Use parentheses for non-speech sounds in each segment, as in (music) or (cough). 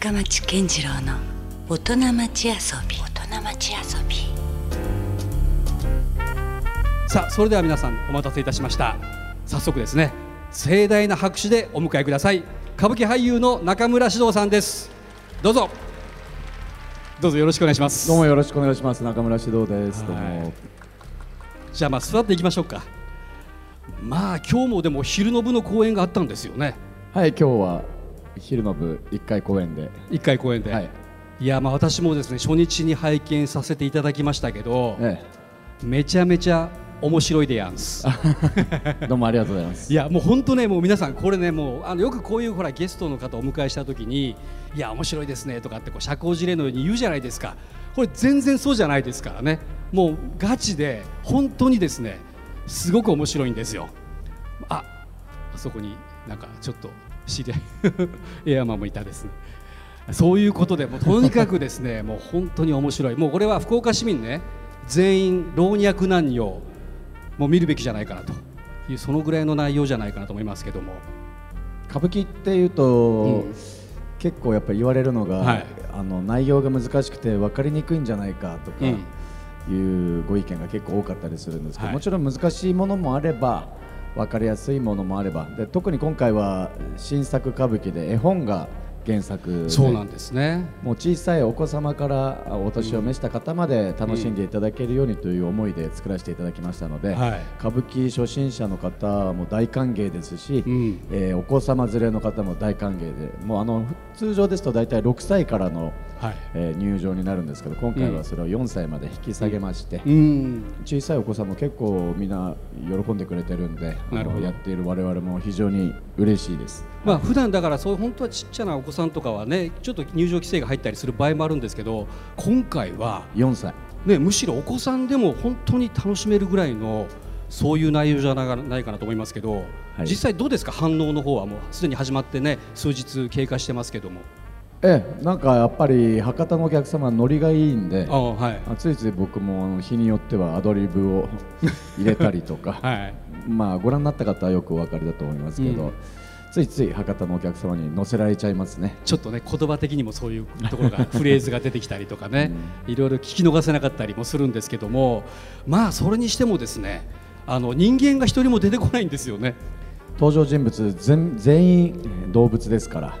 深町健次郎の大人町遊び。大人町遊び。さあそれでは皆さんお待たせいたしました。早速ですね盛大な拍手でお迎えください。歌舞伎俳優の中村獅童さんです。どうぞ。どうぞよろしくお願いします。どうもよろしくお願いします。中村獅童です。どうはいも。じゃあまあ座っていきましょうか。まあ今日もでも昼の部の公演があったんですよね。はい今日は昼の部一回公演で。一回公演で、はい。い、やまあ私もですね初日に拝見させていただきましたけど、えめちゃめちゃ面白いでやんす。えどうもありがとうございます。(laughs) いやもう本当ねもう皆さんこれねもうあのよくこういうほらゲストの方をお迎えした時にいや面白いですねとかってこう社交辞令のように言うじゃないですか。これ全然そうじゃないですからね。もうガチで本当にですねすごく面白いんですよ。ああそこになんかちょっと知り合い。(laughs) エアマンもいたですね。そういうことでもうとにかくですね (laughs) もう本当に面白い。もうこれは福岡市民ね全員老若男女もう見るべきじゃないかなと。いうそのぐらいの内容じゃないかなと思いますけども。歌舞伎っていうと、うん。結構やっぱり言われるのが、はい。あの内容が難しくて分かりにくいんじゃないかとかうん。いうご意見が結構多かったりするんですけど、はい。もちろん難しいものもあれば分かりやすいものもあれば。で特に今回は新作歌舞伎で絵本が原作で。そうなんですね。もう小さいお子様からあお年を召した方まで楽しんでいただけるようにという思いで作らせていただきましたので、はい。歌舞伎初心者の方も大歓迎ですし、うん。えーお子様連れの方も大歓迎でもうあの通常ですと大体6歳からの、はい。えー入場になるんですけど今回はそれを4歳まで引き下げまして、うん。小さいお子さんも結構みんな喜んでくれてるんでやっている我々も非常に嬉しいです。まあ普段だからそう本当はちっちゃなお子さんとかはねちょっと入場規制が入ったりする場合もあるんですけど今回は4歳。ねむしろお子さんでも本当に楽しめるぐらいのそういう内容じゃなないかなと思いますけど、はい。実際どうですか？反応の方はもうすでに始まってね数日経過してますけども。ええ、なんかやっぱり博多のお客様ノリがいいんではい。あついつい僕も日によってはアドリブを入れたりとか、(laughs) はい。まあご覧になった方はよくお分かりだと思いますけど、うんついつい博多のお客様に乗せられちゃいますね。ちょっとね言葉的にもそういうところがフレーズが出てきたりとかね、いろいろ聞き逃せなかったりもするんですけどもまあそれにしてもですねあの人間が一人も出てこないんですよね。登場人物全全員えー動物ですからはい、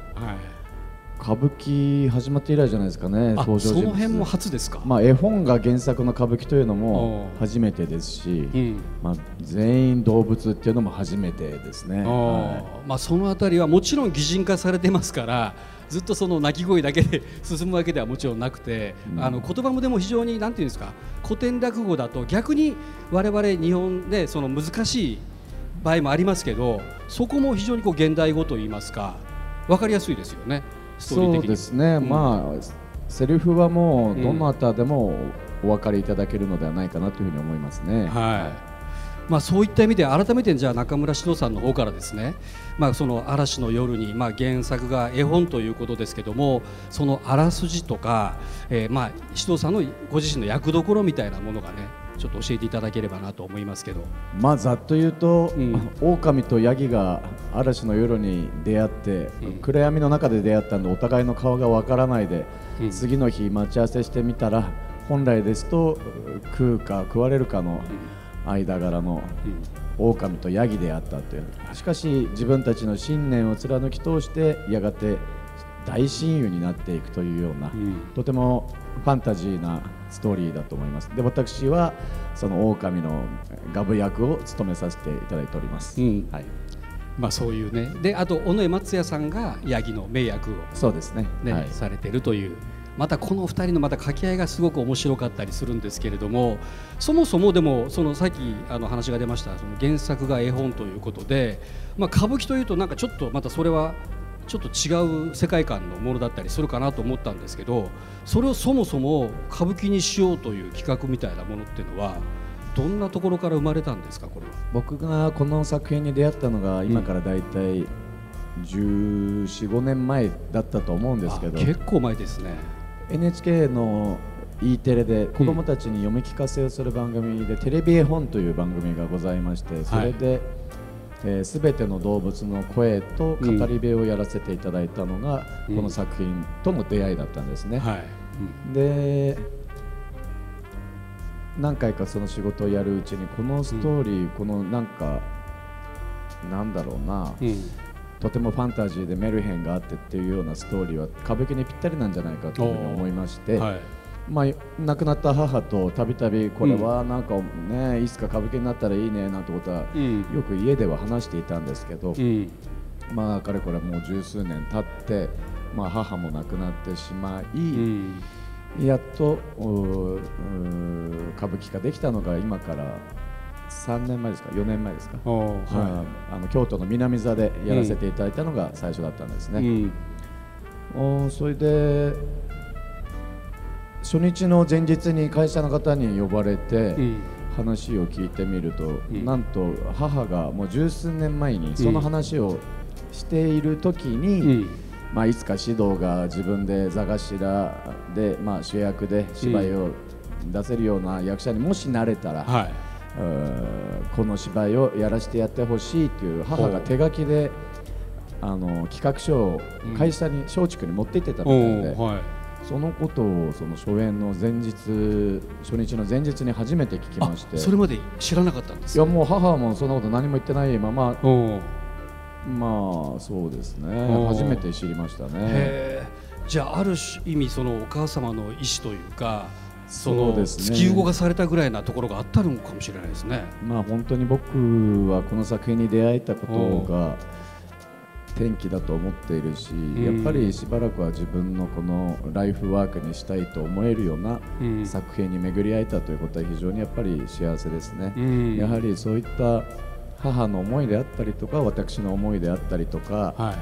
歌舞伎始まって以来じゃないですかねあ登場その辺も初ですか？まあ、絵本が原作の歌舞伎というのおもう初めてですし、うん。まあ、全員動物っていうのも初めてですね。あはーまあ、そのあたりはもちろん擬人化されてますからずっとその鳴き声だけで (laughs) 進むわけではもちろんなくて、うん。あの言葉もでも非常になんていうんですか古典落語だと逆に我々日本でその難しい場合もありますけどそこも非常にこう現代語といいますか分かりやすいですよねストーリーそうですね、うん。まあセリフはもううんどなたでもお分かりいただけるのではないかなというふうに思いますね。はい。まあ、そういった意味で改めてじゃあ中村獅童さんの方からですね、まあ、その嵐の夜に、まあ、原作が絵本ということですけどもそのあらすじとか、えーまあ獅童さんのご自身の役どころみたいなものがねちょっと教えていただければなと思いますけど。まあざっと言うと、うん。狼とヤギが嵐の夜に出会って、うん。暗闇の中で出会ったんでお互いの顔がわからないで、うん。次の日待ち合わせしてみたら本来ですと食うか食われるかの間柄の狼とヤギであったという。しかし自分たちの信念を貫き通してやがて大親友になっていくというような、うん。とてもファンタジーなストーリーだと思います。で私はその狼のガブ役を務めさせていただいております、うん。はい、まあ、そういうね。であと尾上松也さんがヤギの名役をそうですね。ねはい、されてるという。またこの2人のまた掛け合いがすごく面白かったりするんですけれどもそもそもでもそのさっきあの話が出ましたその原作が絵本ということで、まあ、歌舞伎というとなんかちょっとまたそれはちょっと違う世界観のものだったりするかなと思ったんですけどそれをそもそも歌舞伎にしようという企画みたいなものっていうのはどんなところから生まれたんですかこれは？僕がこの作品に出会ったのが今からだいたい1415年前だったと思うんですけどあ結構前ですね。NHK の E テレで子どもたちに読み聞かせをする番組で、テレビ絵本という番組がございましてそれで、えー、全ての動物の声と語り部をやらせていただいたのが、うん。この作品との出会いだったんですね。はい、で何回かその仕事をやるうちにこのストーリー、このなんかなんだろうな、うん。うんとてもファンタジーでメルヘンがあってっていうようなストーリーは歌舞伎にぴったりなんじゃないかというふうに思いまして、はいまあ、亡くなった母とたびたびこれはなんかね、いつか歌舞伎になったらいいねなんてことはうん。よく家では話していたんですけど、うん。まあかれこれもう十数年経って、まあ、母も亡くなってしまい、うん。やっと歌舞伎ができたのが今から3年前ですか4年前ですか、はい。はあの京都の南座でやらせていただいたのが最初だったんですね。おーそれで初日の前日に会社の方に呼ばれてうん。話を聞いてみると、ん。なんと母がもう十数年前にその話をしている時に、うん。まあ、いつか指導が自分で座頭で、まあ、主役で芝居を出せるような役者にもしなれたら、はい。うーこの芝居をやらせてやってほしいという母が手書きであの企画書を会社に松竹に持って行ってたみおたいで、ーはいそのことをその初演の前日初日の前日に初めて聞きまして。あそれまで知らなかったんですいやもう母もそんなこと何も言ってないまままあそうですね。初めて知りましたね。じゃあある意味そのお母様の意思というかそのそうですね。突き動かされたぐらいなところがあったのかもしれないですね。まあ本当に僕はこの作品に出会えたことが転機だと思っているし、ん。やっぱりしばらくは自分のこのライフワークにしたいと思えるようなうん。作品に巡り会えたということは非常にやっぱり幸せですね。うん。やはりそういった母の思いであったりとか私の思いであったりとか、はい。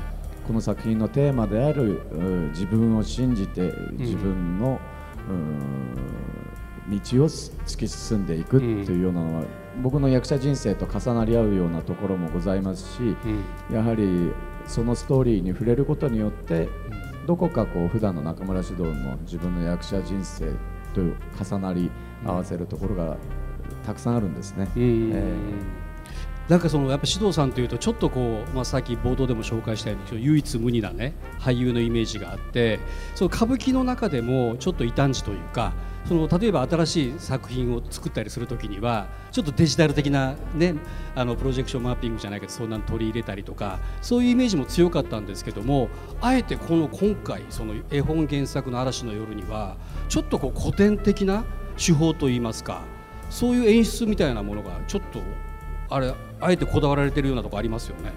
この作品のテーマであるうん自分を信じて自分の、うん道を突き進んでいくっていうようなのは、僕の役者人生と重なり合うようなところもございますし、うん。やはりそのストーリーに触れることによって、どこかこう普段の中村獅童の自分の役者人生と重なり合わせるところがたくさんあるんですね。なんかそのやっぱ獅童さんというとちょっとこう、まあ、さっき冒頭でも紹介したように唯一無二なね俳優のイメージがあってその歌舞伎の中でもちょっと異端児というかその例えば新しい作品を作ったりするときにはちょっとデジタル的な、ね、あのプロジェクションマッピングじゃないけどそんなの取り入れたりとかそういうイメージも強かったんですけどもあえてこの今回その絵本原作の「嵐の夜」にはちょっとこう古典的な手法といいますかそういう演出みたいなものがちょっとあれあえてこだわられてるようなとこありますよね。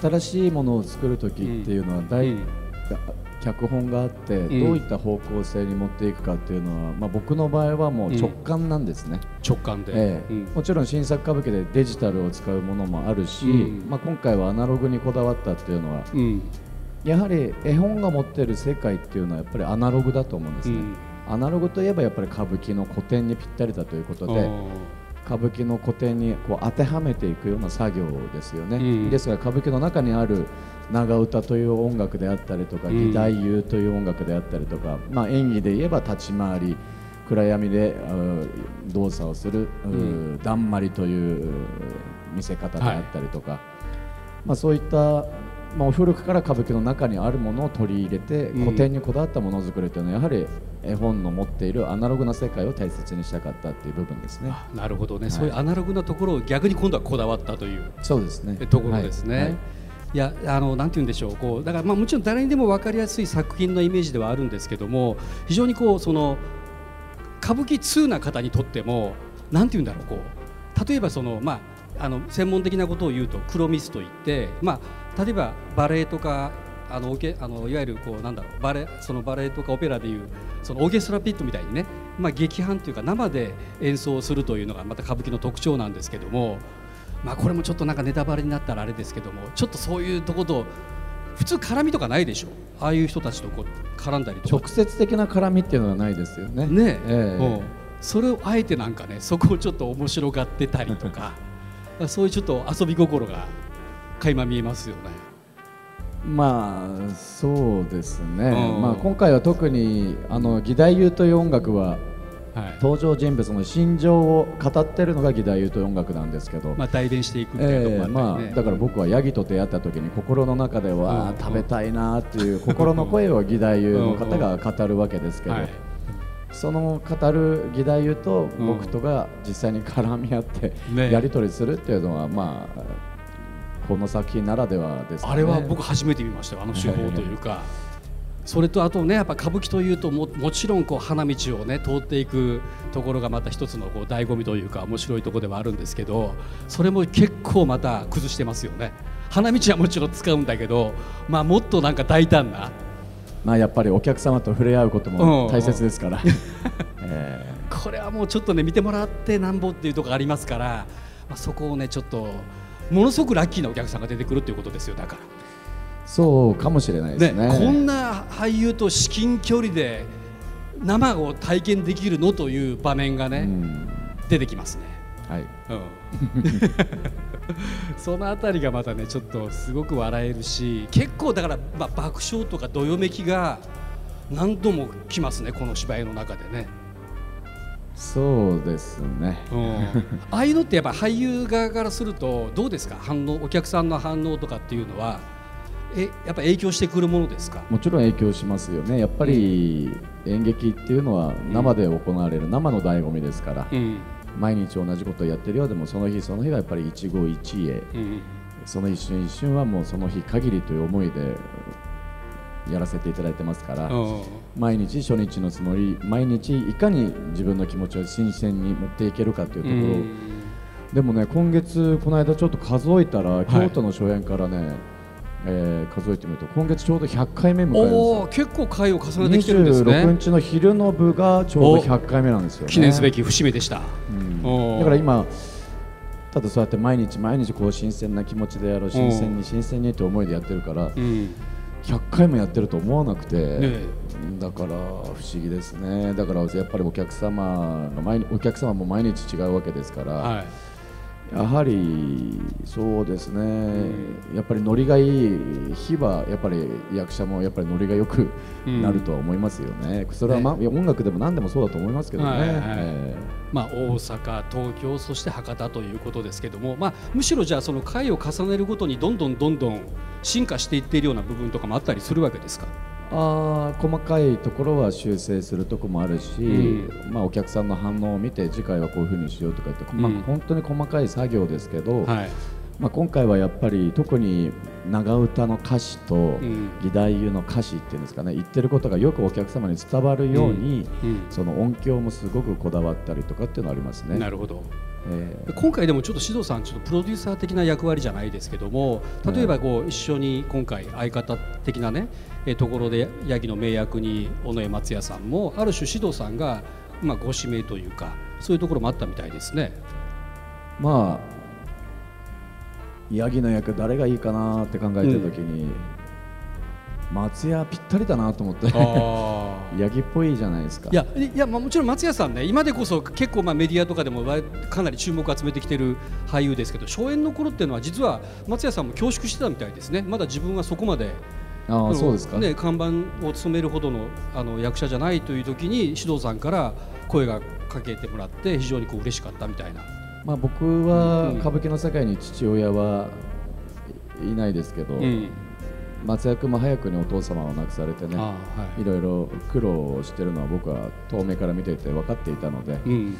新しいものを作る時っていうのは大、うん脚本があって、ん。どういった方向性に持っていくかっていうのは、まあ、僕の場合はもう直感なんですね、直感で、ええ。うん。もちろん新作歌舞伎でデジタルを使うものもあるし、うん。まあ、今回はアナログにこだわったっていうのはうん。やはり絵本が持ってる世界っていうのはやっぱりアナログだと思うんですね、うん。アナログといえばやっぱり歌舞伎の古典にぴったりだということで、歌舞伎の古典にこう当てはめていくような作業ですよね、うん。ですから歌舞伎の中にある長唄という音楽であったりとかうん。義太夫という音楽であったりとか、まあ、演技で言えば立ち回り暗闇でう動作をする、ううん。だんまりというう見せ方であったりとか、まあ、そういったもう古くから歌舞伎の中にあるものを取り入れてうん古典にこだわったものづくりというのはやはり絵本の持っているアナログな世界を大切にしたかったっていう部分ですね。あなるほどね、いそういうアナログなところを逆に今度はこだわったというそうですね。ところですね。はいいやあのなんて言うんでしょうこうだからまあもちろん誰にでも分かりやすい作品のイメージではあるんですけども非常にこうその歌舞伎通な方にとってもなんて言うんだろうこう例えばそのまああの専門的なことを言うとクロミスといってまあ例えばバレエとかあのオケあのいわゆるこうなんだろうバレそのバレエとかオペラでいうそのオーケストラピットみたいにね、まあ、劇伴というか生で演奏するというのがまた歌舞伎の特徴なんですけども、まあ、これもちょっとなんかネタバレになったらあれですけどもちょっとそういうところと普通絡みとかないでしょ？ああいう人たちとこう絡んだりとか。直接的な絡みっていうのはないですよね。ねええ。うん。それをあえてなんかねそこをちょっと面白がってたりとか (laughs) そういうちょっと遊び心が垣間見えますよね。まあそうですね。うん。まあ今回は特にあの義太夫という音楽ははい。登場人物の心情を語ってるのが義太夫という音楽なんですけど、まあ代弁していくみたいなとこええもあったりね。まあ、だから僕はヤギと出会った時に心の中では、うん食べたいなっていう。心の声を義太夫の方が語るわけですけど、はいその語る義太夫と僕とが実際に絡み合ってねやり取りするっていうのは、まあこの作品ならではですかね。あれは僕初めて見ましたよあの手法というか。それとあとねやっぱ歌舞伎というとももちろんこう花道をね通っていくところがまた一つのこう醍醐味というか面白いところではあるんですけどそれも結構また崩してますよね。花道はもちろん使うんだけど、まあ、もっとなんか大胆な。まあやっぱりお客様と触れ合うことも大切ですから。(laughs) え。これはもうちょっとね見てもらってなんぼっていうところありますから、まあ、そこをねちょっとものすごくラッキーなお客さんが出てくるということですよだから。ーそうかもしれないですね。こんな俳優と至近距離で生を体験できるのという場面がね、うん出てきますね。はい。うん、(laughs) そのあたりがまたねちょっとすごく笑えるし結構だから、まあ、爆笑とかどよめきが何度も来ますねこの芝居の中でね。そうですね。(laughs) ああいうのってやっぱ俳優側からするとどうですか？反応お客さんの反応とかっていうのはえやっぱ影響してくるものですか？もちろん影響しますよね。やっぱり演劇っていうのは生で行われる生の醍醐味ですから、うん。毎日同じことをやってるようでもその日その日はやっぱり一期一会。うん。その一瞬一瞬はもうその日限りという思いでやらせていただいてますから、うん。毎日初日のつもり毎日いかに自分の気持ちを新鮮に持っていけるかというところ、うん。でもね今月この間ちょっと数えたら、い。京都の初演からね、えー数えてみると今月ちょうど100回目迎えるんです結構回を重ねてきてるんです26ね日の昼の部がちょうど100回目なんですよ、ね、記念すべき節目でした、うん。だから今ただそうやって毎日毎日こう新鮮な気持ちでやろう新鮮に新鮮にって思いでやってるからうん100回もやってると思わなくて、ねだから不思議ですねだからやっぱりお客様が毎お客様も毎日違うわけですから、はいやはりそうですね、やっぱりノリがいい日はやっぱり役者もやっぱりノリがよくなるとは思いますよね、それは、まいや音楽でも何でもそうだと思いますけどね。はいはいえ。まあ、大阪、東京、そして博多ということですけども、まあ、むしろじゃあその回を重ねるごとにどんどんどんどん進化していっているような部分とかもあったりするわけですか？あー細かいところは修正するところもあるし、うまあ、お客さんの反応を見て次回はこういうふうにしようとか言って、まあうん本当に細かい作業ですけど、はい。まあ、今回はやっぱり特に長唄の歌詞とん。義太夫の歌詞っていうんですかね言ってることがよくお客様に伝わるように、うん。その音響もすごくこだわったりとかっていうのはありますね。なるほどえ今回でもちょっと獅童さんちょっとプロデューサー的な役割じゃないですけども例えばこう一緒に今回相方的なねえーところでヤギの名役に尾上松也さんもある種獅童さんがまあご指名というかそういうところもあったみたいですね。ーまあヤギの役誰がいいかなって考えてる時に、松屋ぴったりだなと思って。あヤギっぽいじゃないですか。いやいや、まあ、もちろん松屋さんね今でこそ結構まあメディアとかでもわかなり注目を集めてきてる俳優ですけど初演の頃っていうのは実は松屋さんも恐縮してたみたいですねまだ自分はそこまであそうですか、ね、看板を務めるほどのあの役者じゃないという時に獅童さんから声がかけてもらって非常にこう嬉しかったみたいな。まあ、僕はうん歌舞伎の世界に父親はいないですけど、うん松也君も早くにお父様を亡くされてねあはいいろいろ苦労をしてるのは僕は遠目から見ていて分かっていたので、うん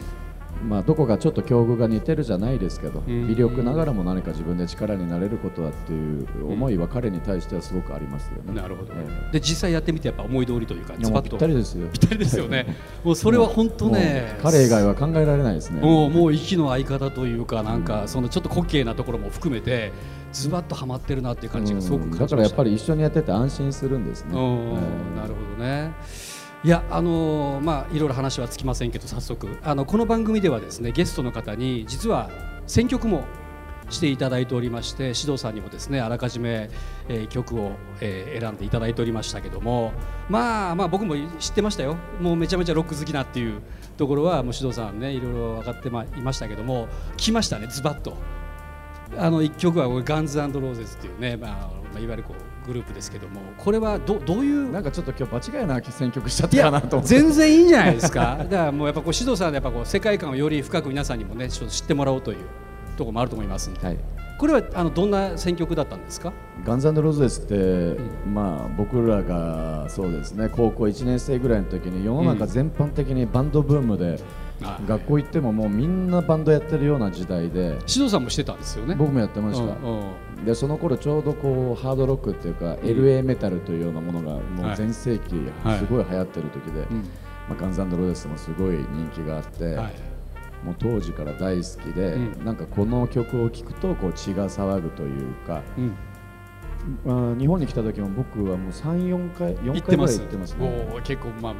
まあ、どこかちょっと境遇が似てるじゃないですけど、ん微力ながらも何か自分で力になれることだっていう思いは彼に対してはすごくありますよね。なるほど、えで実際やってみてやっぱ思い通りというかぴったりですよ。ぴったりですよね (laughs) もうそれは本当ね彼以外は考えられないですね。もうもう息の相方というかなんかそのちょっと滑稽なところも含めてズバッとはまってるなっていう感じがすごくだからやっぱり一緒にやってて安心するんですね。なるほどね。いやあのーまあいろいろ話はつきませんけど早速あのこの番組ではですねゲストの方に実は選曲もしていただいておりまして指導さんにもですねあらかじめ、えー曲を、えー選んでいただいておりましたけどもまあまあ僕も知ってましたよもうめちゃめちゃロック好きなっていうところはもう指導さんねいろいろ分かってまいましたけども来ましたねズバッと。あの一曲はガンズローゼズっていうね、まあ、まあいわゆるこうグループですけどもこれはどどういう？なんかちょっと今日場違いな選曲しちゃっいたかなやと思って。全然いいんじゃないですか。(laughs) だからもうやっぱこう指導さんのやっぱこう世界観をより深く皆さんにもねちょっと知ってもらおうというところもあると思いますんで。はい。これはあのどんな選曲だったんですか？ガンズローズですって、まあ僕らがそうですね高校1年生ぐらいの時に世の中全般的にバンドブームで、あ学校行ってももうみんなバンドやってるような時代で。指導さんもしてたんですよね。僕もやってました、でその頃ちょうどこうハードロックっていうか、LA メタルというようなものがもはい。う全盛期はいすごい流行ってる時で、うん。まあ、ガンズローゼスもすごい人気があって、はい。もう当時から大好きで、うん。なんかこの曲を聴くとこう血が騒ぐというか、日本に来た時も僕はもう34回4回ぐらい行ってますね。結構まあ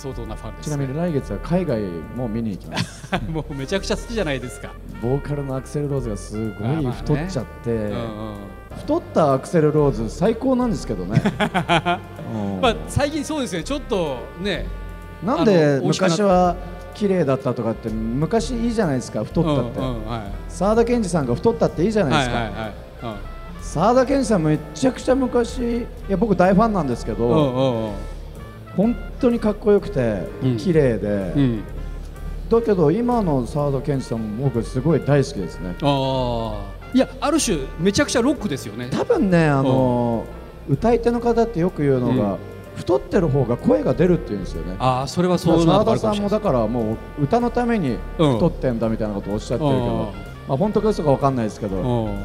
相当なファンです、ちなみに来月は海外も見に行きます。(laughs) もうめちゃくちゃ好きじゃないですか。ボーカルのアクセル・ローズがすごい太っちゃって、うんうん。太ったアクセル・ローズ最高なんですけどね、(laughs) うん。まあ最近そうですね。ちょっとねなんで昔は綺麗だったとかって昔いいじゃないですか太ったって、うんうんはい。沢田研二さんが太ったっていいじゃないですか、はいはいはい。沢田研二さんめちゃくちゃ昔いや僕大ファンなんですけど、うんうんうんうん本当にかっこよくてうん。綺麗で、うん。だけど今の沢田研二さんも僕すごい大好きですね。ああいやある種めちゃくちゃロックですよね。多分ねあの歌い手の方ってよく言うのが、うん。太ってる方が声が出るって言うんですよね。ああそれはそうな田さんもだからもう歌のためにうん太ってんだみたいなことをおっしゃってるけど、うん。まあ、本当か嘘かわかんないですけど、うん。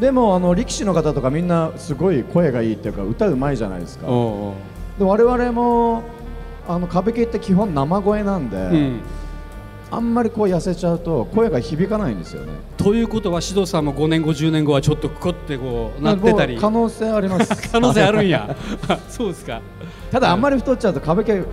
でもあの力士の方とかみんなすごい声がいいっていうか歌うまいじゃないですか、うんで我々もあの歌舞伎って基本生声なんで、うん。あんまりこう痩せちゃうと声が響かないんですよね。ということは指導さんも5年後10年後はちょっとこってこうなってたり。可能性あります。(laughs) 可能性あるんや。(laughs) そうですか。ただあんまり太っちゃうと歌舞伎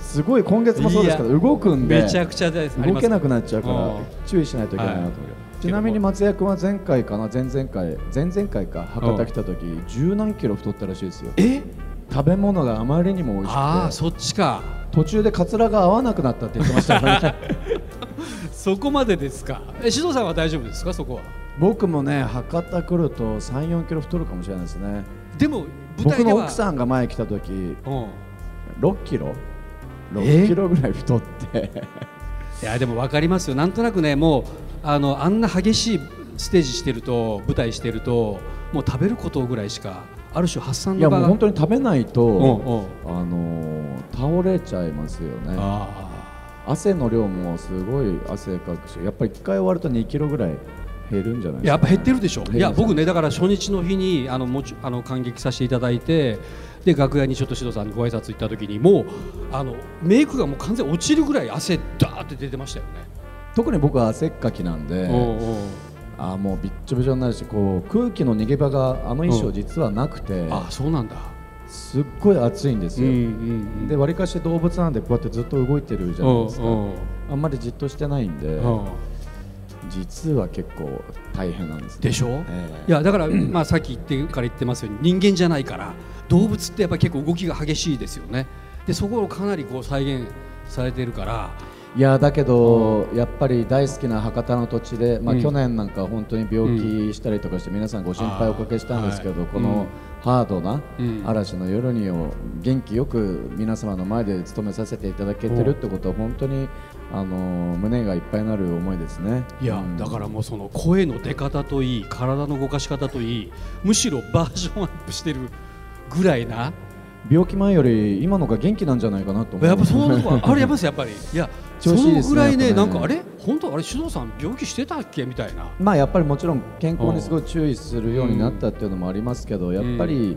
すごい今月もそうですけど動くんでめちゃくちゃです動けなくななっちゃうからうん注意しないといけないなと。思う、はい。ちなみに松也君は前回かな前々回前々回か博多来た時十何キロ太ったらしいですよ。え？食べ物があまりにも美味しくてああそっちか。途中でカツラが合わなくなったって言ってましたからね。(laughs) そこまでですか。え指導さんは大丈夫ですか？そこは。僕もね博多来ると34キロ太るかもしれないですね。でも舞僕台では。の奥さんが前来た時うん。6キロ？え？6キロぐらい太って。いやでも分かりますよ。なんとなくねもうあのあんな激しいステージしてると舞台してるともう食べることぐらいしかある種発散いやの場がもう本当に食べないと、うんうん。あのー倒れちゃいますよね。あ汗の量もすごい汗かくしやっぱり1回終わると2キロぐらい減るんじゃないですか、ーやっぱ減ってるでしょ。減りますいや僕ねだから初日の日にあのもちあの感激させていただいてで楽屋にちょっと指導さんにご挨拶行った時にもうあのメイクがもう完全に落ちるぐらい汗ダーって出てましたよね。特に僕は汗っかきなんで、あーもうびっちょびちょになるしこう空気の逃げ場があの衣装実はなくて、あそうなんだ。すっごい暑いんですよ、んでわりかし動物なんでこうやってずっと動いてるじゃないですか、うんうん。あんまりじっとしてないんで、うん。実は結構大変なんです、ね、でしょ、ええ。いやだから、まあ、さっき言ってから言ってますように人間じゃないから動物ってやっぱり結構動きが激しいですよね。でそこをかなりこう再現されてるからいやだけど、やっぱり大好きな博多の土地で、まあうん。去年なんか本当に病気したりとかして皆さんご心配おかけしたんですけど、このうん。ハードなうん。嵐の夜にを元気よく皆様の前で務めさせていただけてるってことは本当にあの胸がいっぱいになる思いですね。いや、うん。だからもうその声の出方といい体の動かし方といいむしろバージョンアップしてるぐらいな病気前より今のが元気なんじゃないかなと思う。やっぱそのとこあれやっぱりやっぱり。いや (laughs) そのぐらいねね。なんかあれ？本当あれ首藤さん病気してたっけ？みたいな。まあやっぱりもちろん健康にすごい注意するようになったっていうのもありますけど、やっぱり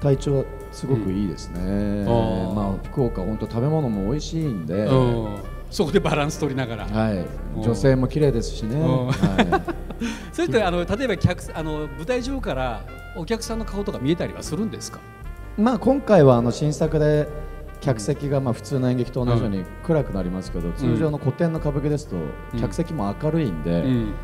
体調はすごくいいですね、あー。まあ福岡本当食べ物も美味しいんで、うん。そこでバランス取りながら。はい。うん。女性も綺麗ですしね、うん。は (laughs) それってあの例えば客あの舞台上からお客さんの顔とか見えたりはするんですか？い、まあ今回はあの新作で客席がまあ普通の演劇と同じように暗くなりますけど、通常の古典の歌舞伎ですとうん。客席も明るいんで、ん。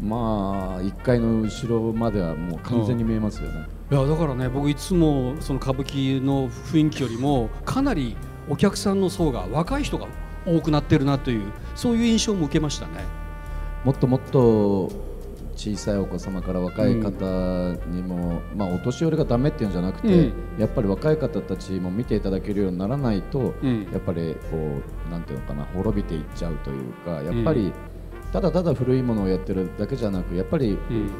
まあ1階の後ろまではもう完全に見えますよね、いやだからね僕いつもその歌舞伎の雰囲気よりもかなりお客さんの層が若い人が多くなってるなというそういう印象も受けましたね。もっともっと小さいお子様から若い方にも、まあ、お年寄りがダメっていうんじゃなくて、うん。やっぱり若い方たちも見ていただけるようにならないと、うん。やっぱりこうなんていうのかな滅びていっちゃうというかやっぱり、ただただ古いものをやってるだけじゃなくやっぱりうん。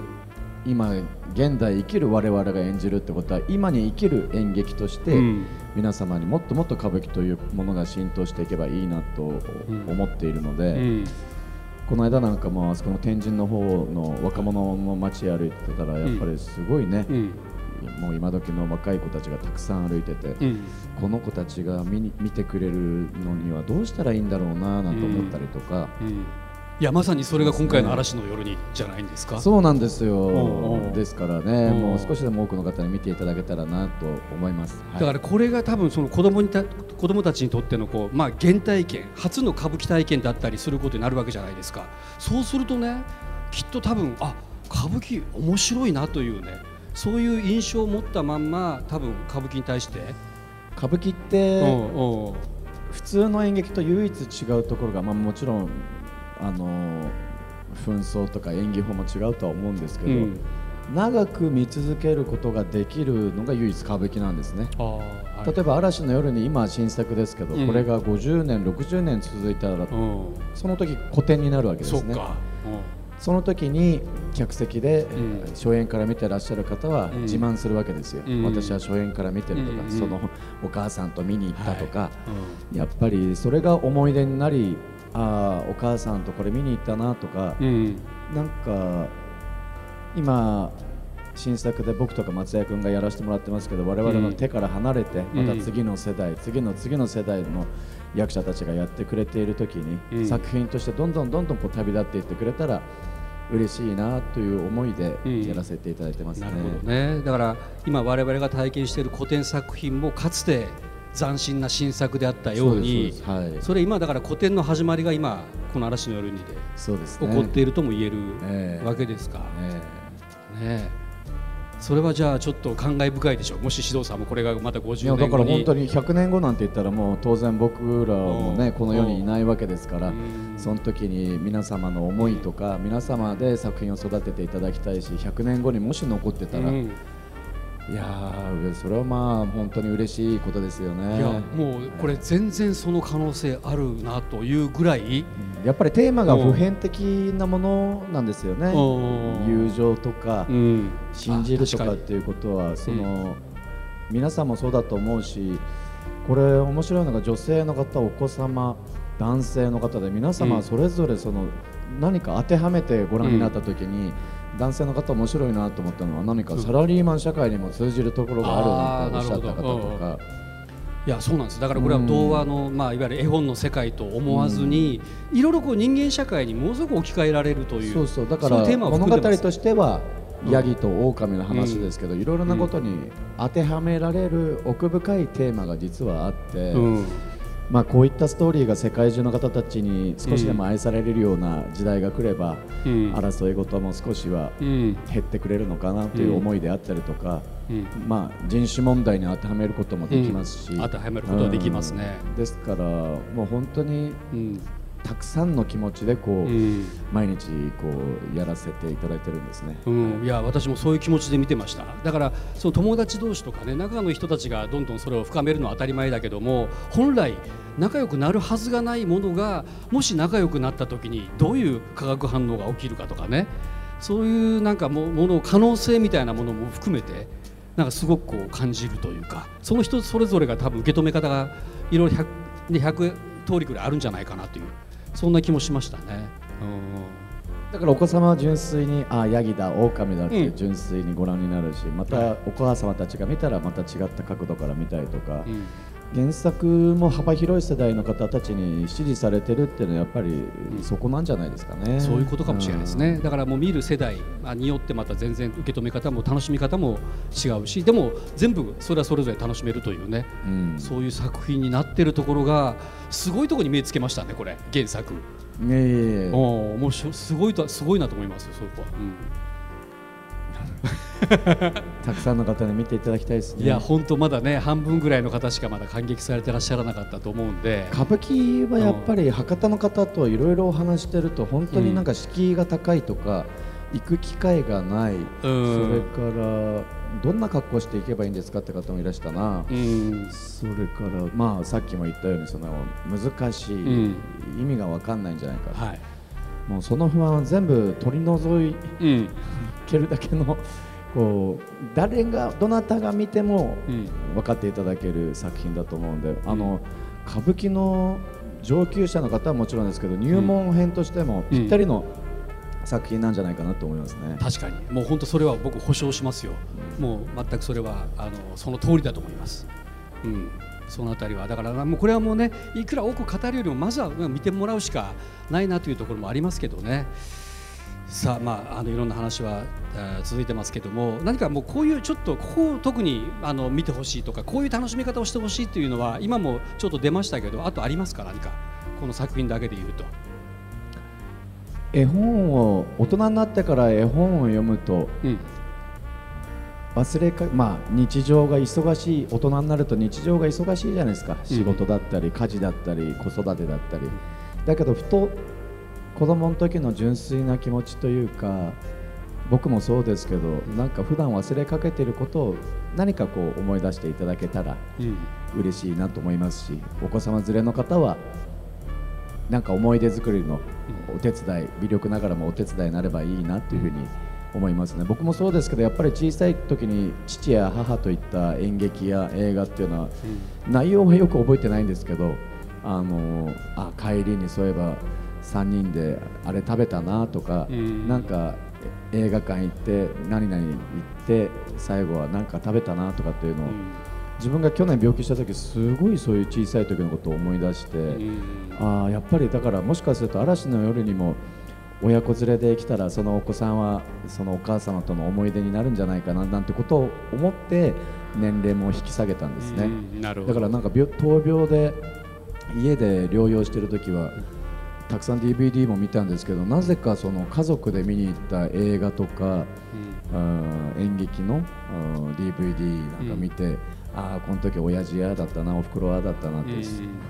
今現代生きる我々が演じるってことは今に生きる演劇として、うん。皆様にもっともっと歌舞伎というものが浸透していけばいいなと思っているので、うんこの間なんかもあそこの天神の方の若者の街歩いてたらやっぱりすごいね、うん。もう今時の若い子たちがたくさん歩いてて、うん。この子たちが見に見てくれるのにはどうしたらいいんだろうななんて思ったりとか、うんいやまさにそれが今回の嵐の夜にじゃないんですか？そうなんですよ、うんうん。ですからね、うん。もう少しでも多くの方に見ていただけたらなと思います。はい。だからこれが多分その子供にた子供たちにとってのこうまあ原体験初の歌舞伎体験だったりすることになるわけじゃないですか。そうするとねきっと多分あ歌舞伎面白いなというねそういう印象を持ったまんま多分歌舞伎に対して、歌舞伎って、うんうん。普通の演劇と唯一違うところが、まあ、もちろんあの紛争とか演技法も違うとは思うんですけど、うん。長く見続けることができるのが唯一歌舞伎なんですね。例えば嵐の夜に今は新作ですけど、うん。これが50年60年続いたら、うん。その時古典になるわけですね。その時に客席で、ん。初演から見てらっしゃる方はうん。自慢するわけですよ、うん。私は初演から見てるとか、うん。そのお母さんと見に行ったとか、うん。やっぱりそれが思い出になりああお母さんとこれ見に行ったなとか、うんなんか今新作で僕とか松也君がやらせてもらってますけど我々の手から離れて、うん。また次の世代次の次の世代の役者たちがやってくれている時に、うん。作品としてどんどんどんどんこう旅立っていってくれたら嬉しいなという思いでうん。やらせていただいてますね。なるほどね。だから今我々が体験している古典作品もかつて斬新な新作であったようにそれ今だから古典の始まりが今この嵐の夜にでそうですね。起こっているとも言えるええわけですか、えねえ。それはじゃあちょっと感慨深いでしょ。うもし指導さんもこれがまたえい50やだ年後にから本当に100年後なんて言ったらもう当然僕らもうん。ねこの世にいないわけですからうん。その時に皆様の思いとか皆様で作品を育てていただきたいし100年後にもし残ってたらいうんやーそれはまあ本当に嬉しいことですよね。いやもうこれ全然その可能性あるなというぐらい。やっぱりテーマが普遍的なものなんですよね。うん。友情とかうん。信じるとかっていうことはその、皆さんもそうだと思うしこれ面白いのが女性の方お子様男性の方で皆様それぞれその、何か当てはめてご覧になった時に、男性の方面白いなと思ったのは何かサラリーマン社会にも通じるところがあるなおっしゃった方とか。いやそうなんです。だからこれは童話の、まあ、いわゆる絵本の世界と思わずに、いろいろこう人間社会にものすごく置き換えられるというそうそう。だから物語としてはうんヤギと狼の話ですけど、いろいろなことに当てはめられる奥深いテーマが実はあって、うんまあ、こういったストーリーが世界中の方たちに少しでも愛されるような時代が来れば、うん。争い事も少しはうん。減ってくれるのかなという思いであったりとか、うん。まあ、人種問題に当てはめることもできますし、うん。当てはめることはできますね。うん。ですからもう本当にうん。たくさんの気持ちでこう、うん。毎日こうやらせていただいてるんですね。うん、いや私もそういう気持ちで見てました。だからその友達同士とかね仲の人たちがどんどんそれを深めるのは当たり前だけども本来仲良くなるはずがないものがもし仲良くなった時にどういう化学反応が起きるかとかね。そういうなんかももの可能性みたいなものも含めてなんかすごくこう感じるというかその人それぞれが多分受け止め方がいろいろ 100, ね100通りくらいあるんじゃないかなというそんな気もしましたね。だからお子様は純粋にあヤギだ狼だってうん。純粋にご覧になるし、またお母様たちが見たらまた違った角度から見たりとか、うん原作も幅広い世代の方たちに支持されてるっていうのはやっぱりそこなんじゃないですかね。そういうことかもしれないですね、だからもう見る世代まあによってまた全然受け止め方も楽しみ方も違うしでも全部それはそれぞれ楽しめるというね、うん。そういう作品になってるところがすごいところに目つけましたねこれ原作、いえおお面白いすごいとすごいなと思いますよそこは、(laughs) たくさんの方に見ていただきたいですね。いや本当まだね半分ぐらいの方しかまだ感激されてらっしゃらなかったと思うんで。歌舞伎はやっぱり博多の方といろいろお話してると本当になんか敷居が高いとか、行く機会がない、んそれからどんな格好していけばいいんですかって方もいらしたな、うんそれからまあさっきも言ったようにその難しい、ん。意味が分かんないんじゃないか、はい。もうその不安は全部取り除いうんけるだけの (laughs) こう誰がどなたが見てもうん。分かっていただける作品だと思うんで、あの歌舞伎の上級者の方はもちろんですけど入門編としてもぴったりの作品なんじゃないかなと思いますね。確かに。もう本当それは僕保証しますよ。もう全くそれはあのその通りだと思います。うん。そのあたりは。だからもうこれはもうねいくら多く語るよりもまずはうん見てもらうしかないなというところもありますけどねさあまああのいろんな話は、えー続いてますけども何かもうこういうちょっとここを特にあの見てほしいとかこういう楽しみ方をしてほしいというのは今もちょっと出ましたけどあとありますか？何かこの作品だけで言うと。絵本を大人になってから絵本を読むとうん。忘れかまあ日常が忙しい大人になると日常が忙しいじゃないですか。仕事だったり家事だったり子育てだったり。だけどふと子供の時の純粋な気持ちというか僕もそうですけどなんか普段忘れかけていることを何かこう思い出していただけたらうん。嬉しいなと思いますしお子様連れの方はなんか思い出作りのお手伝い微力ながらもお手伝いになればいいなというふうに思いますね。僕もそうですけどやっぱり小さい時に父や母といった演劇や映画っていうのは内容はよく覚えてないんですけどあのあ帰りにそういえば3人であれ食べたなとか、うん。なんかえ映画館行って何々行って最後は何か食べたなとかっていうのを、自分が去年病気した時すごいそういう小さい時のことを思い出して、うん。ああやっぱりだからもしかすると嵐の夜にも親子連れで来たらそのお子さんはそのお母様との思い出になるんじゃないかななんてことを思って年齢も引き下げたんですね。だからなんか病闘病で家で療養してる時はたくさん DVD も見たんですけどなぜかその家族で見に行った映画とか、あー演劇の DVD なんか見て、ああこの時親父嫌だったなおふくろ嫌だったなって、うん。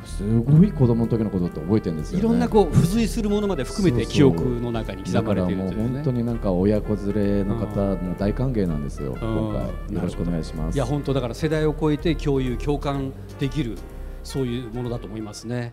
すごい子供の時のことって覚えてるんですよね。いろんなこう付随するものまで含めて記憶の中に刻だまれている本当になんか親子連れの方も大歓迎なんですよ、ん。今回よろしくお願いします。いや本当だから世代を超えて共有共感できるそういうものだと思いますね